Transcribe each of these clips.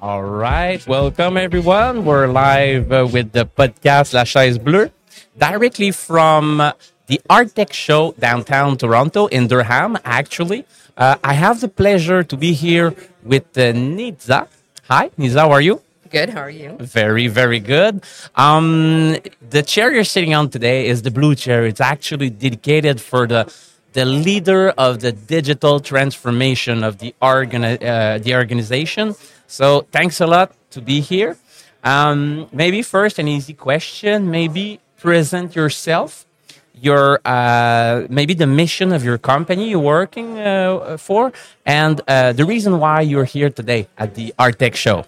All right. Welcome, everyone. We're live uh, with the podcast La Chaise Bleue, directly from uh, the Hardtech show downtown Toronto in Durham, actually. Uh, I have the pleasure to be here with uh, Nitza. Hi, Nitza, how are you? Good. How are you? Very, very good. Um, the chair you're sitting on today is the blue chair. It's actually dedicated for the the leader of the digital transformation of the organi- uh, the organization. So thanks a lot to be here. Um, maybe first an easy question. Maybe present yourself. Your uh, maybe the mission of your company you're working uh, for, and uh, the reason why you're here today at the Hardtech show.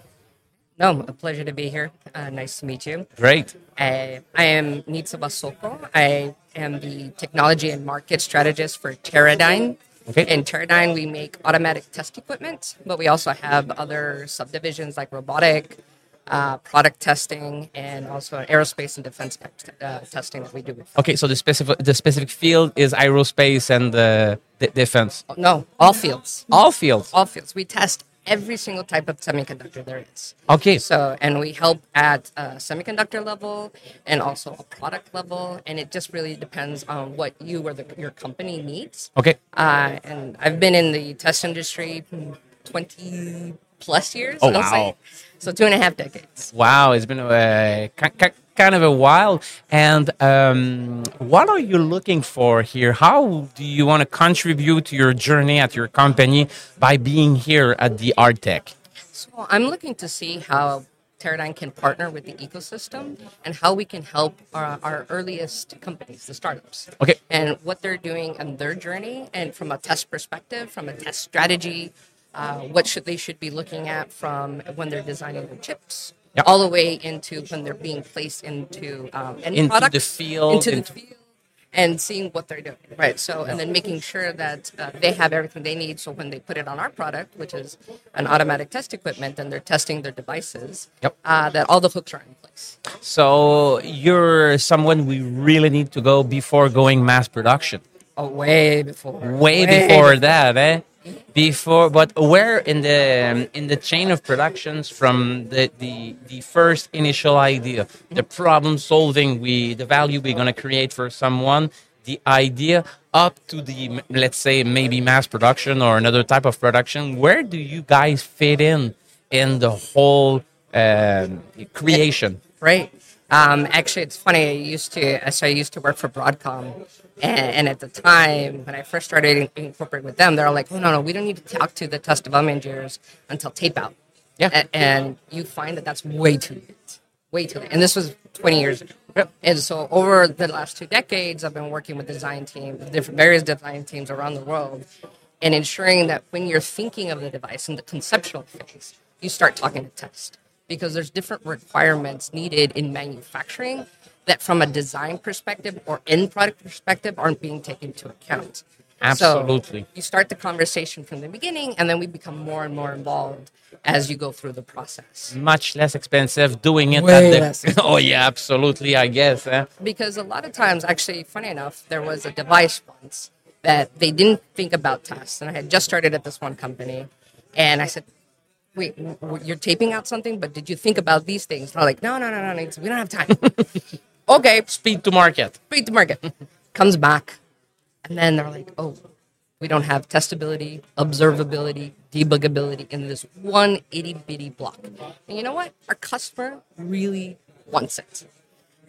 No, a pleasure to be here. Uh, nice to meet you. Great. I, I am Nitza Basoco. I am the technology and market strategist for Teradyne. Okay. In Teradyne, we make automatic test equipment, but we also have other subdivisions like robotic, uh, product testing, and also aerospace and defense uh, testing that we do. Okay, so the specific the specific field is aerospace and uh, d- defense. No, all fields. All fields. All fields. We test every single type of semiconductor there is. Okay. So, and we help at a semiconductor level and also a product level, and it just really depends on what you or the, your company needs. Okay. Uh, and I've been in the test industry 20 plus years. Oh, wow. say. So two and a half decades. Wow, it's been a ki- kind of a while. And um, what are you looking for here? How do you want to contribute to your journey at your company by being here at the Hardtech? So I'm looking to see how Teradyne can partner with the ecosystem and how we can help our, our earliest companies, the startups. Okay. And what they're doing on their journey, and from a test perspective, from a test strategy, uh, what should they should be looking at from when they're designing their chips, Yep. all the way into when they're being placed into um, end Into the field, into into- the field, and seeing what they're doing, right? So, and then making sure that uh, they have everything they need. So when they put it on our product, which is an automatic test equipment, and they're testing their devices, Yep. uh, that all the hooks are in place. So you're someone we really need to go before going mass production. Oh, way before. way before that, eh? Before, but where in the in the chain of productions from the the, the first initial idea, the problem solving, we the value we're gonna create for someone, the idea up to the let's say maybe mass production or another type of production. Where do you guys fit in in the whole um, creation? Right. Um, actually, it's funny. I used to, so I used to work for Broadcom, and, and at the time when I first started in- incorporating with them, they're like, "Oh no, no, we don't need to talk to the test development engineers until tape out." Yeah. A- and you find that that's way too late, way too late. And this was 20 years ago. Yep. And so over the last two decades, I've been working with design teams, different various design teams around the world, and ensuring that when you're thinking of the device in the conceptual phase, you start talking to test because there's different requirements needed in manufacturing that from a design perspective or end product perspective aren't being taken into account. Absolutely. So you start the conversation from the beginning and then we become more and more involved as you go through the process. Much less expensive doing it Way at the. less oh yeah, absolutely. I guess. Eh? because a lot of times actually funny enough there was a device once that they didn't think about tests and i had just started at this one company and i said wait you're taping out something? But did you think about these things? They're like no no no no no, we don't have time. Okay. Speed to market. beat the market. Comes back. And then they're like oh we don't have testability observability debuggability in this one itty bitty block. And you know what? Our customer really wants it.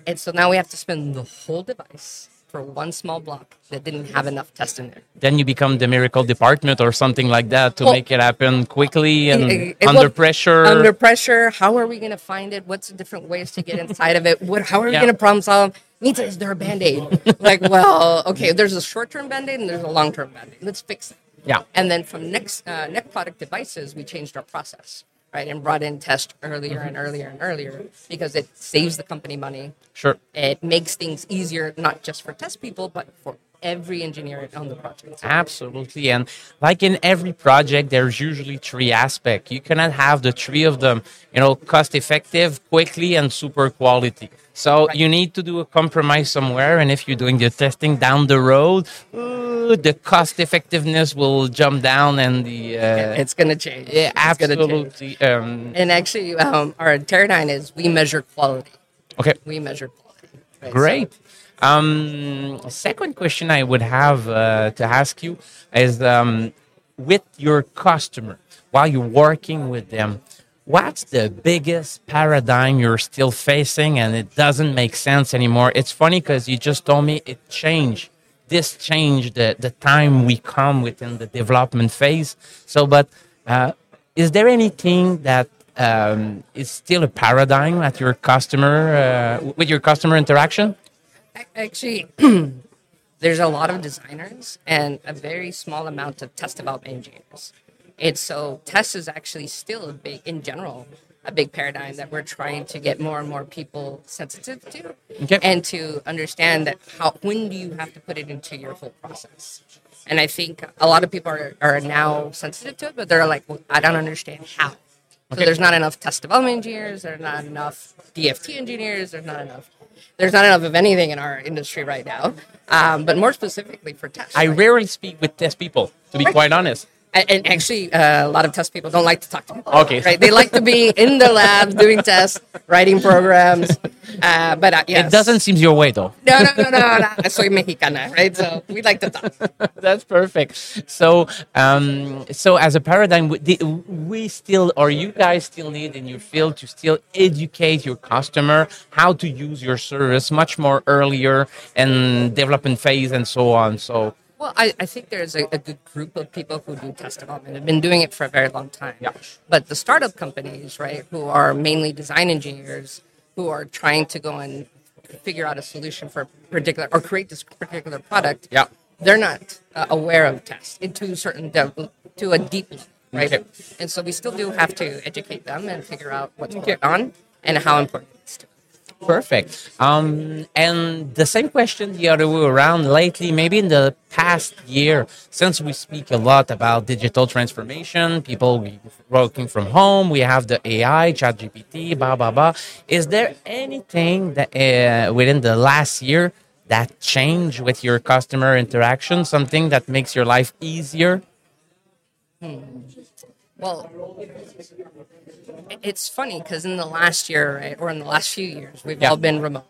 And so now we have to spend the whole device for one small block that didn't have enough test in there. then you become the miracle department or something like that to Well- make it happen quickly and It- it- under well, pressure. Under pressure, how are we going to find it? What's the different ways to get inside of it? What, how are we Yeah. going to problem solve? Nita, is there a band aid? like, well, okay, there's a short term band aid and there's a long term band aid. Let's fix it. Yeah. And then from next uh, next product devices, we changed our process, right, and brought in test earlier and earlier and earlier because it saves the company money. Sure. It makes things easier, not just for test people, but for every engineer on the project. Absolutely. And like in every project, there's usually three aspects. You cannot have the three of them, you know, cost effective, quickly, and super quality. So Right. you need to do a compromise somewhere. And if you're doing the testing down the road, the cost effectiveness will jump down and the. Uh, It's going to change. yeah, It's gonna change. absolutely. Um, And actually, um, our Teradyne is we measure quality. okay. We measure quality. right? So- Great. Um, second question I would have uh, to ask you is um, with your customer, while you're working with them, what's the biggest paradigm you're still facing and it doesn't make sense anymore? It's funny because you just told me it changed. This changed the, the time we come within the development phase. So, but uh, is there anything that um, is still a paradigm at your customer uh, with your customer interaction? Ac- Actually, there's a lot of designers and a very small amount of test development engineers. It's so test is actually still a big, in general, a big paradigm that we're trying to get more and more people sensitive to, Okay. and to understand that how when do you have to put it into your whole process. And I think a lot of people are, are now sensitive to it, but they're like, well, I don't understand how. So there's not enough test development engineers. There's not enough DFT engineers. There's not enough. There's not enough of anything in our industry right now. Um, but more specifically for test, I right? rarely speak with test people, to be Right. quite honest. And, actually, uh, a lot of test people don't like to talk to me. Okay. Right? They like to be in the lab doing tests, writing programs. Uh, but uh, yes. It doesn't seem your way, though. No, no, no, no, no. Soy mexicana, right? So we like to talk. That's perfect. So, um, so as a paradigm, we- we still, or you guys still need in your field to still educate your customer how to use your service much more earlier in development phase and so on. So, Well, I, I think there's a, a good group of people who do test development. Have been doing it for a very long time. Yeah. But the startup companies, right, who are mainly design engineers, who are trying to go and figure out a solution for a particular or create this particular product, Yeah. they're not uh, aware of tests into certain dev- to a deep level, right? Okay. And so we still do have to educate them and figure out what's Okay. going on and how important it is to. Perfect. Um, and the same question the other way around. Lately, maybe in the past year, since we speak a lot about digital transformation, people working from home, we have the AI, ChatGPT, blah blah blah. Is there anything that uh, within the last year that changed with your customer interaction? Something that makes your life easier? Well, it's funny because in the last year, right, or in the last few years, we've Yeah. all been remote.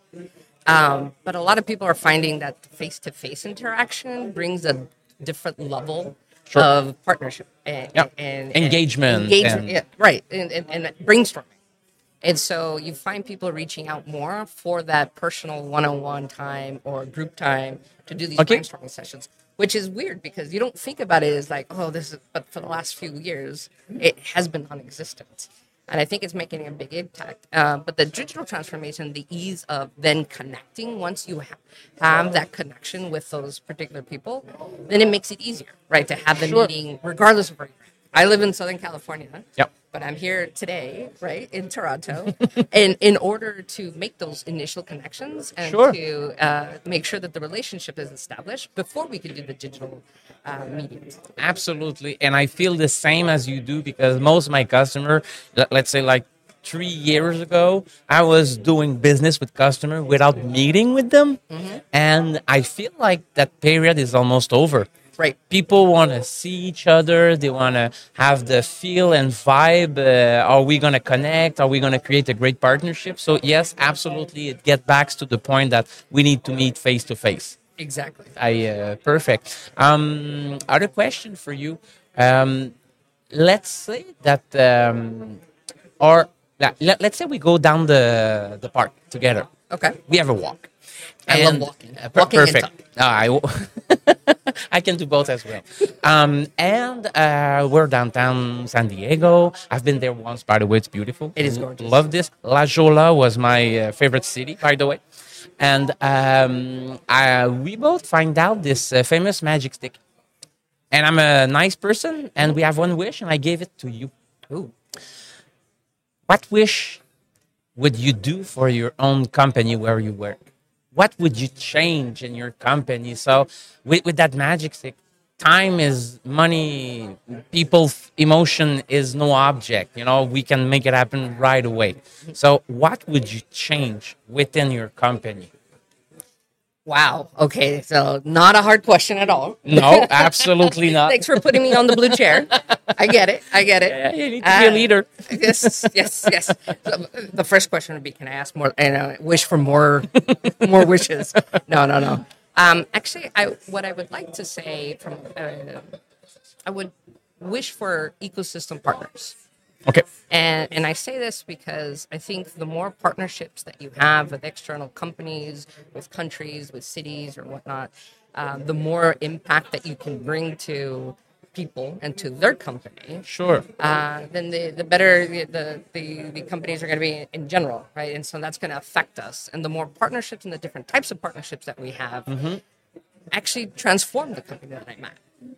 Um, but a lot of people are finding that face-to-face interaction brings a different level Sure. of partnership and, Yeah. and, and Engagement engagement, and- yeah, right, and, and, brainstorming. And so you find people reaching out more for that personal one-on-one time or group time to do these Okay. brainstorming sessions, which is weird because you don't think about it as like, oh, this is. But for the last few years, it has been non-existent, and I think it's making a big impact. Uh, but the digital transformation, the ease of then connecting once you ha- have that connection with those particular people, then it makes it easier, right, to have the Sure. meeting regardless of where you're. at. I live in Southern California Yep. But I'm here today, right, in Toronto, and in order to make those initial connections and Sure. to uh, make sure that the relationship is established before we can do the digital uh, meetings. Absolutely. And I feel the same as you do because most of my customer, let- let's say like three years ago, I was doing business with customer without meeting with them. And I feel like that period is almost over. Right. People want to see each other. They want to have the feel and vibe. Uh, are we going to connect? Are we going to create a great partnership? So yes, absolutely. It gets back to the point that we need to meet face to face. Exactly. I uh, perfect. Um, other question for you. Um, let's say that, um, or let, let's say we go down the the park together. Okay. We have a walk. I love walking. uh, per- Walking and perfect. Ah, I, w- I can do both as well. Um, and uh, we're downtown San Diego. I've been there once, by the way. It's beautiful. It is gorgeous. Love this. La Jolla was my uh, favorite city, by the way. And um, I, we both find out this uh, famous magic stick. And I'm a nice person, and we have one wish, and I gave it to you. Ooh. What wish would you do for your own company where you work? What would you change in your company? So with, with that magic stick, time is money, people, emotion is no object. You know, we can make it happen right away. So what would you change within your company? Wow. Okay. So not a hard question at all. No, absolutely not. Thanks for putting me on the blue chair. I get it. I get it. Yeah, you need to be a Uh, leader. yes, yes, yes. So, the first question would be, can I ask more? And uh, wish for more, more wishes. No, no, no. Um, actually, I what I would like to say from, uh, I would wish for ecosystem partners. Okay. And and I say this because I think the more partnerships that you have with external companies, with countries, with cities or whatnot, um, the more impact that you can bring to people and to their company. Sure. Uh, then the, the better the, the, the, the companies are going to be in general, right? And so that's going to affect us. And the more partnerships and the different types of partnerships that we have actually transform the company that I'm at,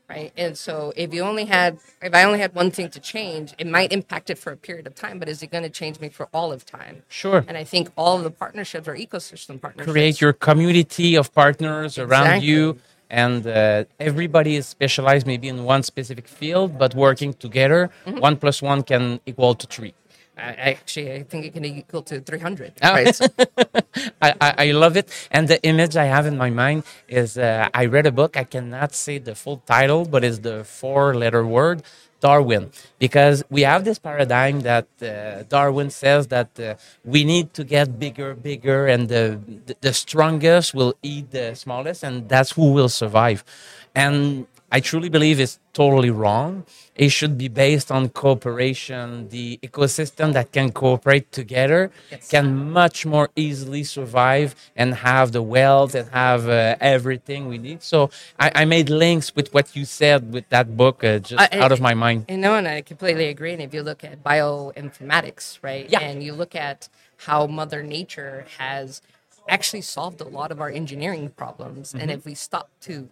right? And so if you only had, if I only had one thing to change, it might impact it for a period of time, but is it going to change me for all of time? Sure. And I think all of the partnerships are ecosystem partnerships. create your community of partners around you and uh, everybody is specialized maybe in one specific field but working together Mm-hmm. one plus one can equal to three I, actually, I think it can equal to 300, Oh. right? So- I, I, love it and the image i have in my mind is uh, i read a book i cannot say the full title but it's the four letter word darwin because we have this paradigm that uh, darwin says that uh, we need to get bigger bigger and the, the, the strongest will eat the smallest and that's who will survive and I truly believe it's totally wrong. It should be based on cooperation. The ecosystem that can cooperate together Yes. can much more easily survive and have the wealth and have uh, everything we need. So I, I made links with what you said with that book uh, just I- out of my mind. I know, and I completely agree. And if you look at bioinformatics, right, Yeah. and you look at how Mother Nature has actually solved a lot of our engineering problems, and Mm-hmm. if we stop to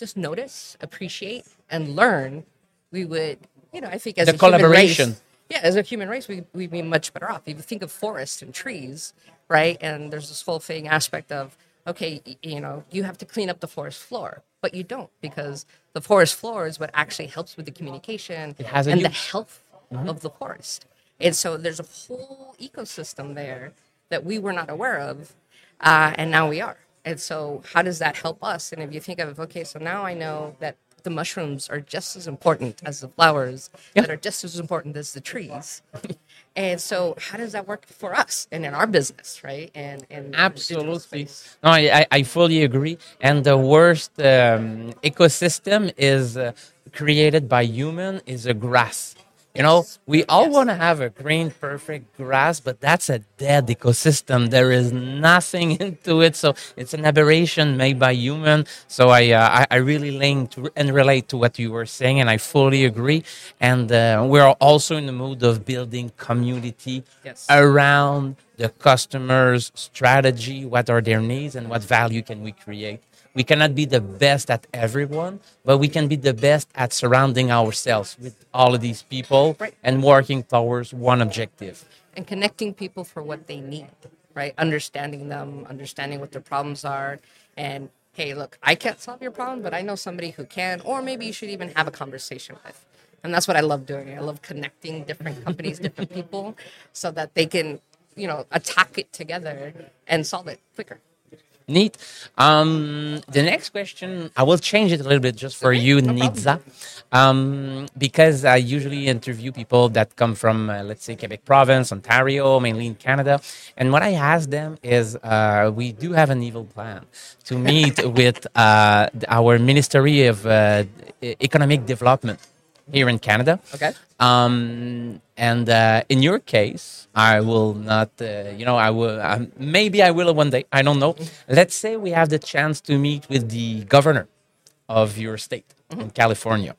just notice, appreciate, and learn, we would, you know, I think as The a human collaboration. race, yeah, as a human race, we, we'd be much better off. If you think of forests and trees, right, and there's this whole thing aspect of, okay, you know, you have to clean up the forest floor, but you don't because the forest floor is what actually helps with the communication It has a and the use. health of the forest. And so there's a whole ecosystem there that we were not aware of, uh, and now we are. And so, how does that help us? And if you think of, okay, so now I know that the mushrooms are just as important as the flowers, Yeah. that are just as important as the trees. and so, how does that work for us and in our business, right? And, and in the digital Absolutely. No, I, I- I fully agree. And the worst um, ecosystem is uh, created by human is a grass. You know, we all Yes. want to have a green, perfect grass, but that's a dead ecosystem. There is nothing into it, so it's an aberration made by human. So I, uh, I, I really link to, and relate to what you were saying, and I fully agree. And uh, we're also in the mood of building community Yes. around the customer's strategy, what are their needs, and what value can we create. We cannot be the best at everyone, but we can be the best at surrounding ourselves with all of these people Right. and working towards one objective. and connecting people for what they need, right? Understanding them, understanding what their problems are, and hey, look, I can't solve your problem, but I know somebody who can, or maybe you should even have a conversation with. And that's what I love doing. I love connecting different companies, different people, so that they can, you know, attack it together and solve it quicker. Neat. Um, the next question, I will change it a little bit just for you. Nitza, um, because I usually interview people that come from, uh, let's say, Quebec Province, Ontario, mainly in Canada. And what I ask them is, uh, we do have an evil plan to meet with uh, our Ministry of uh, Economic Development here in Canada. Okay. Um, and uh, in your case, I will not, uh, you know, I will, um, maybe I will one day. I don't know. Let's say we have the chance to meet with the governor of your state in California.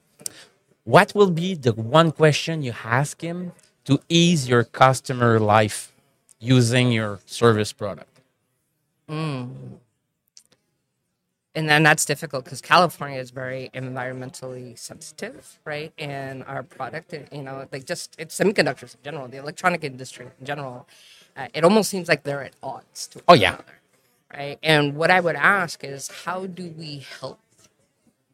What will be the one question you ask him to ease your customer life using your service product? And then that's difficult because California is very environmentally sensitive, right? And our product, you know, like just it's semiconductors in general, the electronic industry in general, uh, it almost seems like they're at odds to Oh, yeah. another, right? And what I would ask is, how do we help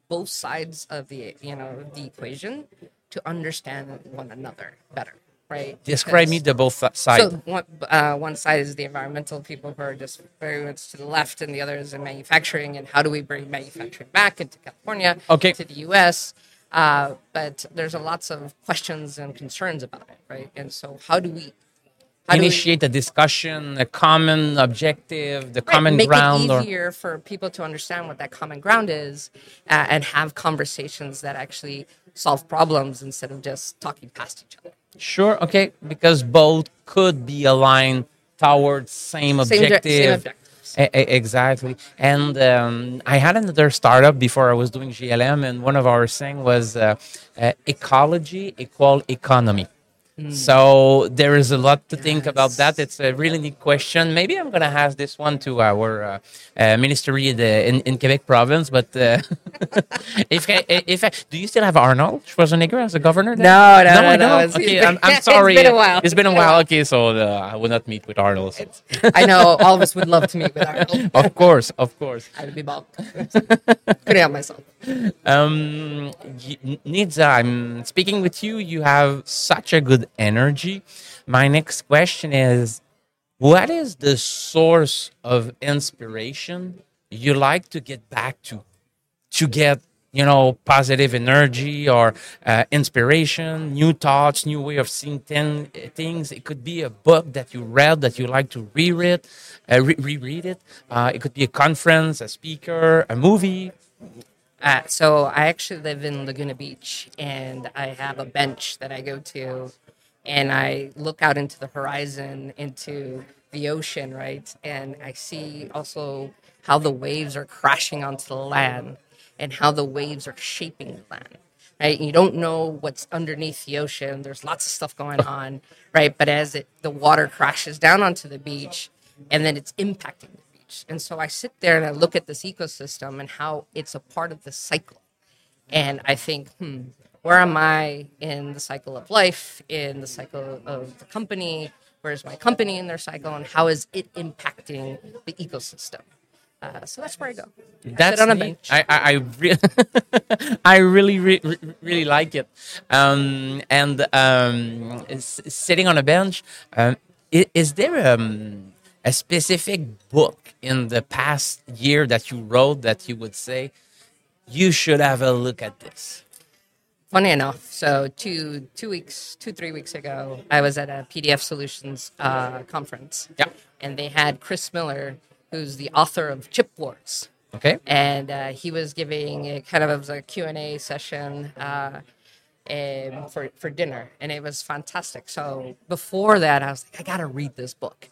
both sides of the you know the equation to understand one another better, right? Describe me the both sides. So one, uh, one side is the environmental people who are just very much to the left, and the other is in manufacturing. And how do we bring manufacturing back into California, Okay. to the U.S.? Uh, but there's a lots of questions and concerns about it, right? And so, how do we how do we- Initiate a discussion, a common objective, the Right, common make ground. it or easier for people to understand what that common ground is uh, and have conversations that actually solve problems instead of just talking past each other. Sure, okay, because both could be aligned towards same Same objective. same objectives. E- e- exactly. And um, I had another startup before I was doing GLM, and one of our saying was uh, uh, ecology equal economy. So there is a lot to think about that. It's a really neat question. Maybe I'm going to ask this one to our uh, uh, ministry the, in, in Quebec province. But uh, if I, if I, do you still have Arnold Schwarzenegger as a governor? there? No, no, no, no, I no, don't. it's- Okay, it's I'm, been- I'm it's sorry. been a while. It's been a while. Okay, so uh, I will not meet with Arnold. so. I know all of us would love to meet with Arnold. of course, of course. I would be bald. Couldn't help myself. Um, Nitza, I'm speaking with you. You have such a good energy. My next question is What is the source of inspiration you like to get back to? To get, you know, positive energy or uh, inspiration, new thoughts, new way of seeing ten, things. It could be a book that you read that you like to reread, uh, re- reread it. Uh, it could be a conference, a speaker, a movie. Uh, so I actually live in Laguna Beach, and I have a bench that I go to, and I look out into the horizon, into the ocean, right? And I see also how the waves are crashing onto the land, and how the waves are shaping the land. Right? You don't know what's underneath the ocean. There's lots of stuff going on, right? But as it the water crashes down onto the beach, and then it's impacting the beach. And so I sit there and I look at this ecosystem and how it's a part of the cycle. And I think, hmm, where am I in the cycle of life, in the cycle of the company? Where's my company in their cycle, and how is it impacting the ecosystem? Uh, so that's where I go. I That's sit on a bench. I I, I, re- I really re- re- really like it. Um, and um, s- sitting on a bench, um, i- is there um, a specific book in the past year that you wrote that you would say you should have a look at this? Funny enough, so two two weeks, two three weeks ago, I was at a PDF Solutions uh, conference, Yeah. and they had Chris Miller, who's the author of Chip Wars, Okay. and uh, he was giving a kind of a Q and A session uh, um, for for dinner, and it was fantastic. So before that, I was like, I gotta read this book,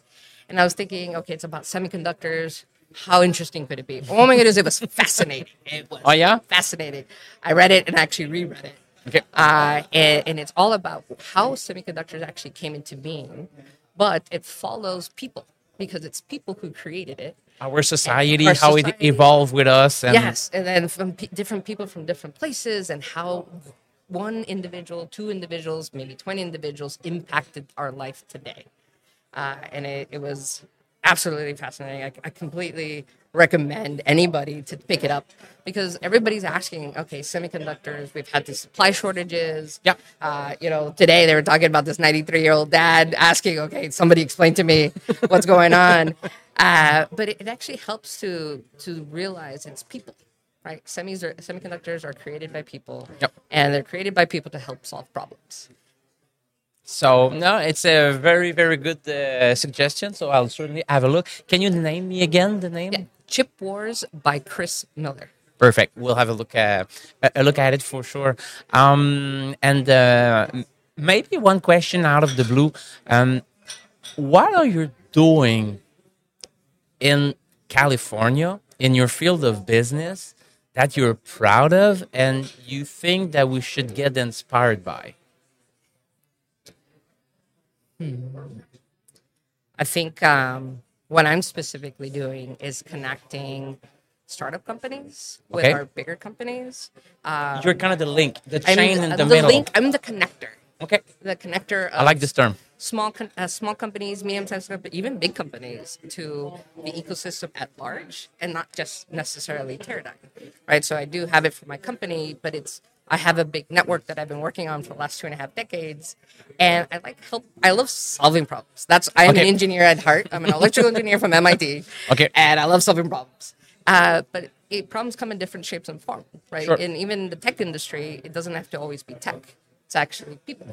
and I was thinking, okay, it's about semiconductors. How interesting could it be? Oh my goodness, it was fascinating. It was Oh, yeah? fascinating. I read it and actually reread it. Okay. Uh, and, and it's all about how semiconductors actually came into being, but it follows people because it's people who created it. Our society, Our how it evolved with us, and yes, and then from p- different people from different places, and how one individual, two individuals, maybe 20 individuals impacted our life today. Uh, and it, it was absolutely fascinating. I, I completely recommend anybody to pick it up because everybody's asking, okay, semiconductors, we've had these supply shortages. Yeah. Uh, you know, today they were talking about this 93 year old dad asking, okay, somebody explain to me what's going on. Uh, but it, it actually helps to to realize it's people, right? Semis are, semiconductors are created by people, Yep. and they're created by people to help solve problems. So no, it's a very very good uh, suggestion. So I'll certainly have a look. Can you name me again the name? Yeah. Chip Wars by Chris Miller. Perfect. We'll have a look at a a look at it for sure. Um, and uh, maybe one question out of the blue. Um, what are you doing in California in your field of business that you're proud of and you think that we should get inspired by? I think um, what I'm specifically doing is connecting startup companies with Okay. our bigger companies. Uh, You're kind of the link, the I'm, chain in I'm the, the middle. link. I'm the connector. Okay. the connector. Of I like this term. small uh, small companies, medium-sized companies, even big companies to the ecosystem at large, and not just necessarily Teradyne, right? So I do have it for my company, but it's I have a big network that I've been working on for the last two and a half decades, and I like help. I love solving problems. That's I'm Okay. an engineer at heart. I'm an electrical engineer from MIT. Okay. and I love solving problems. Uh, but it, problems come in different shapes and forms, right? Sure. And even in the tech industry, it doesn't have to always be tech. It's actually people.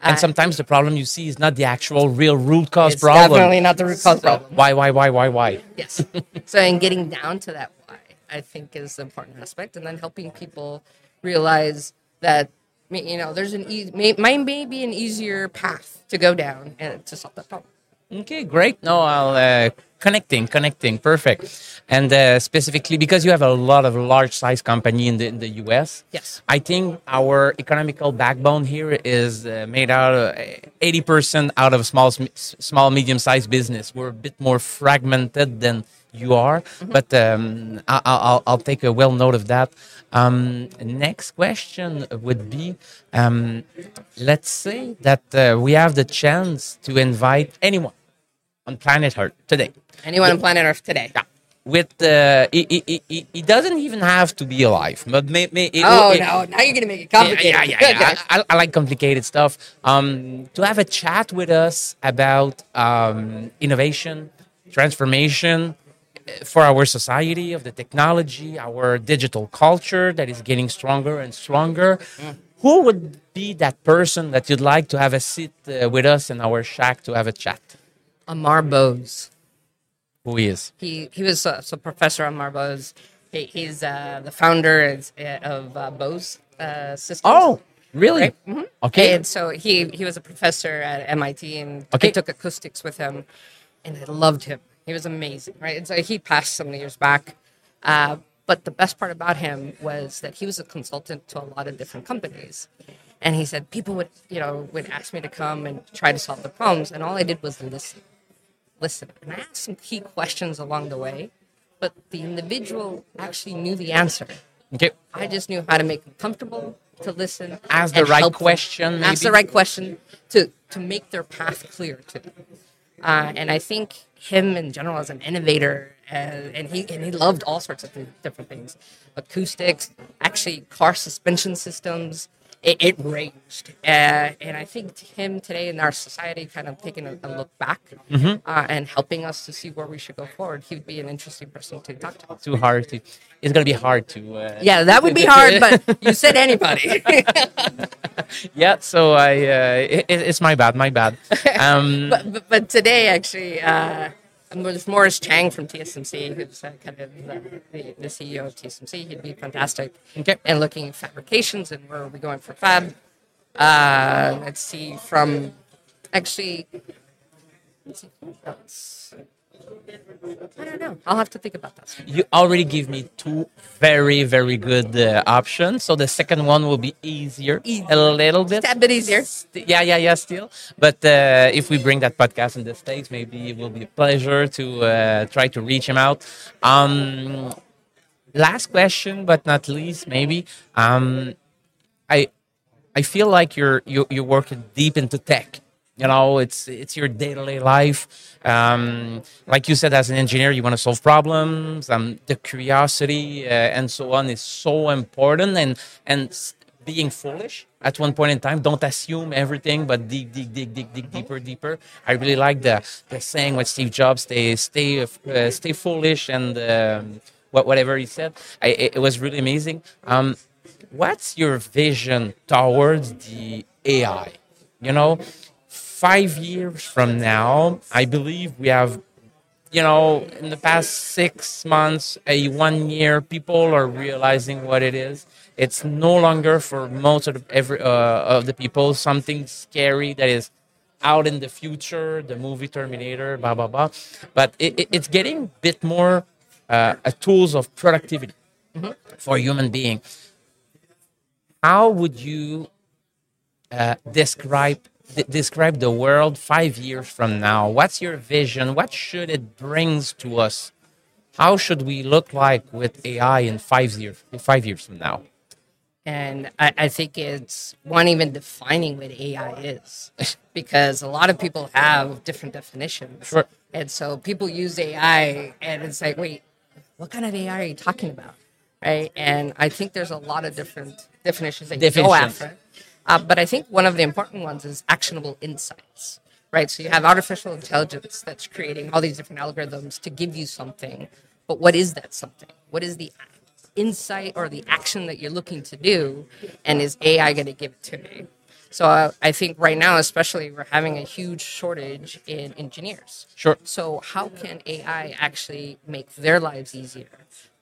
And Uh, sometimes the problem you see is not the actual real root cause it's problem. definitely not the root cause problem. Why, why, why, why, why? Yes. so, in getting down to that why, I think is the important aspect, and then helping people realize that you know there's an e- may, might may be an easier path to go down and to solve that problem. Okay, great. No, I'll uh, connecting, connecting, perfect. And uh, specifically because you have a lot of large size company in the in the US. Yes. I think our economical backbone here is uh, made out of eighty percent out of small, small, medium sized business. We're a bit more fragmented than you are, but um, I- I- I'll, I'll take a well note of that. Um, next question would be: um, Let's say that uh, we have the chance to invite anyone on planet Earth today. Anyone on planet Earth today? Yeah. With uh, it, it, it, it doesn't even have to be alive, but may, may, it, Oh it- no! Now you're gonna make it complicated. yeah, yeah, Good, yeah. I, I, like complicated stuff. Um, to have a chat with us about um, innovation, transformation for our society, of the technology, our digital culture that is getting stronger and stronger. Who would be that person that you'd like to have a seat uh, with us in our shack to have a chat? Amar Bose. Who he is? He he was uh, so Professor Amar Bose. He, he's uh, the founder is, uh, of uh, Bose uh, Systems. Oh, really? Right. Mhm. Okay. And so he he was a professor at MIT, and Okay. I took acoustics with him, and I loved him. He was amazing, right? And so he passed some years back. Uh, but the best part about him was that he was a consultant to a lot of different companies. And he said people would, you know, would ask me to come and try to solve the problems, and all I did was listen, listen. And I asked some key questions along the way, but the individual actually knew the answer. Okay. I just knew how to make them comfortable to listen. Ask the right question, Ask the right question to to make their path clear to them. Uh, and I think him in general as an innovator, uh, and he and he loved all sorts of th- different things, acoustics, actually car suspension systems. It, it ranged, uh, and I think him today in our society, kind of taking a, a look back Mm-hmm. uh, and helping us to see where we should go forward. He would be an interesting person to talk to. Too hard to. It's gonna be hard to. Uh, Yeah, that would be hard, but you said anybody. yeah. So I. Uh, it, it's my bad. My bad. Um, but, but, but today, actually, uh, with Morris Chang from TSMC, who's uh, kind of the, the, the CEO of TSMC. He'd be fantastic. Okay. And looking at fabrications and where are we going for fab. Uh, let's see, from actually, let's see? I don't know. I'll have to think about that. you already give me two very very good uh, options. So the second one will be easier, Easy. a little bit. A bit easier. Yeah, yeah, yeah. Still, but uh, if we bring that podcast in the states, maybe it will be a pleasure to uh, try to reach him out. Um, last question, but not least, maybe. Um, I I feel like you're you, you're working deep into tech. You know, it's it's your day to day life. Um, like you said, as an engineer, you want to solve problems. Um, the curiosity uh, and so on is so important, and and being foolish at one point in time. Don't assume everything, but dig, dig, dig, dig, dig deeper, deeper. I really like the the saying with Steve Jobs: "Stay, stay, uh, stay foolish," and um, whatever he said. I, it, it was really amazing. Um, what's your vision towards the AI? You know, five years from now, I believe we have, you know, in the past six months, a one year, people are realizing what it is. It's no longer for most of every uh, of the people something scary that is out in the future, the movie Terminator, blah blah blah. But it, it, it's getting a bit more uh, a tools of productivity for human being how would you uh, describe de- describe the world five years from now? What's your vision? What should it brings to us? How should we look like with AI in five years? Five years from now? And I, I think it's one even defining what AI is, because a lot of people have different definitions. Sure. And so people use AI, and it's like, wait, what kind of AI are you talking about? Right. And I think there's a lot of different definitions that you go after. Uh, but I think one of the important ones is actionable insights, right? So you have artificial intelligence that's creating all these different algorithms to give you something. But what is that something? What is the insight or the action that you're looking to do? And is AI going to give it to me? So uh, I think right now, especially, we're having a huge shortage in engineers. Sure. So how can AI actually make their lives easier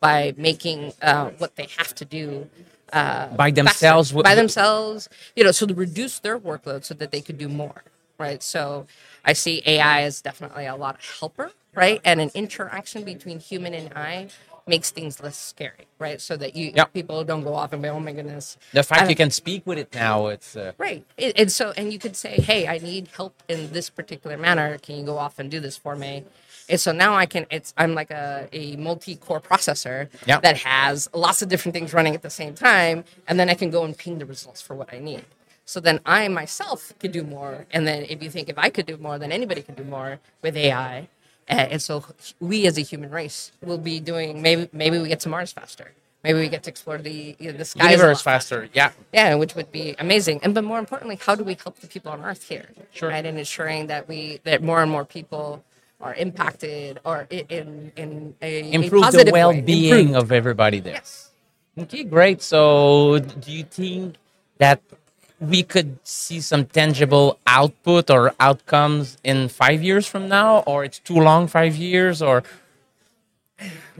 by making uh, what they have to do uh, By themselves, faster, by themselves, you know, so to reduce their workload so that they could do more, right? So I see AI as definitely a lot of helper, right, and an interaction between human and I makes things less scary, right? So that you Yeah. people don't go off and be, oh my goodness, The fact you can speak with it now, it's uh, Right. And and so, and you could say, hey, I need help in this particular manner. Can you go off and do this for me? And so now I can, it's, I'm like a, a multi core processor Yeah. that has lots of different things running at the same time. And then I can go and ping the results for what I need. So then I myself could do more. And then if you think if I could do more, then anybody can do more with AI. And so we as a human race will be doing, maybe, maybe we get to Mars faster. Maybe we get to explore the, you know, the skies a universe faster. Yeah. yeah, which would be amazing. And but more importantly, how do we help the people on Earth here? Sure. Right, and ensuring that we that more and more people are impacted or in in a a Improve the positive way. well-being of everybody there. Yes. Okay, great. So, do you think that we could see some tangible output or outcomes in five years from now, or it's too long, five years, or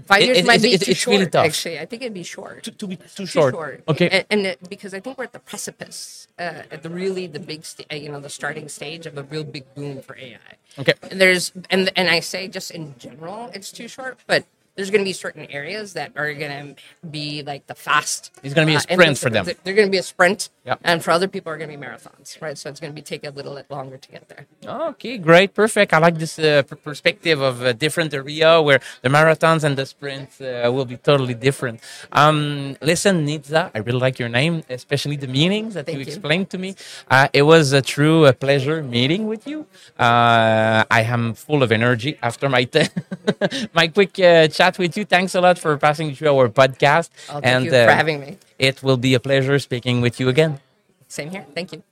Five It- years it- might it- be too it's short. really tough. Actually, I think it'd be short. too, too, be- too Too short? Okay. And, and it, because I think we're at the precipice, uh, at the really the big, sta- uh, you know, the starting stage of a real big boom for AI. Okay. And there's and and I say just in general, it's too short, but there's going to be certain areas that are going to be like the fast. It's gonna be a uh, sprint for them. They're going to be a sprint, Yeah. and for other people are going to be marathons, right? So it's going to be take a little bit longer to get there. Okay, great, perfect. I like this uh, per- perspective of a different area where the marathons and the sprints uh, will be totally different. Um, listen, Nitza, I really like your name, especially the meanings that you you. explained to me. Uh, it was a true uh, pleasure meeting with you. Uh, I am full of energy after my t- my quick uh, chat with you. Thanks a lot for passing through our podcast, Oh, thank and you for uh, having me. it will be a pleasure speaking with you again. Same here. Thank you.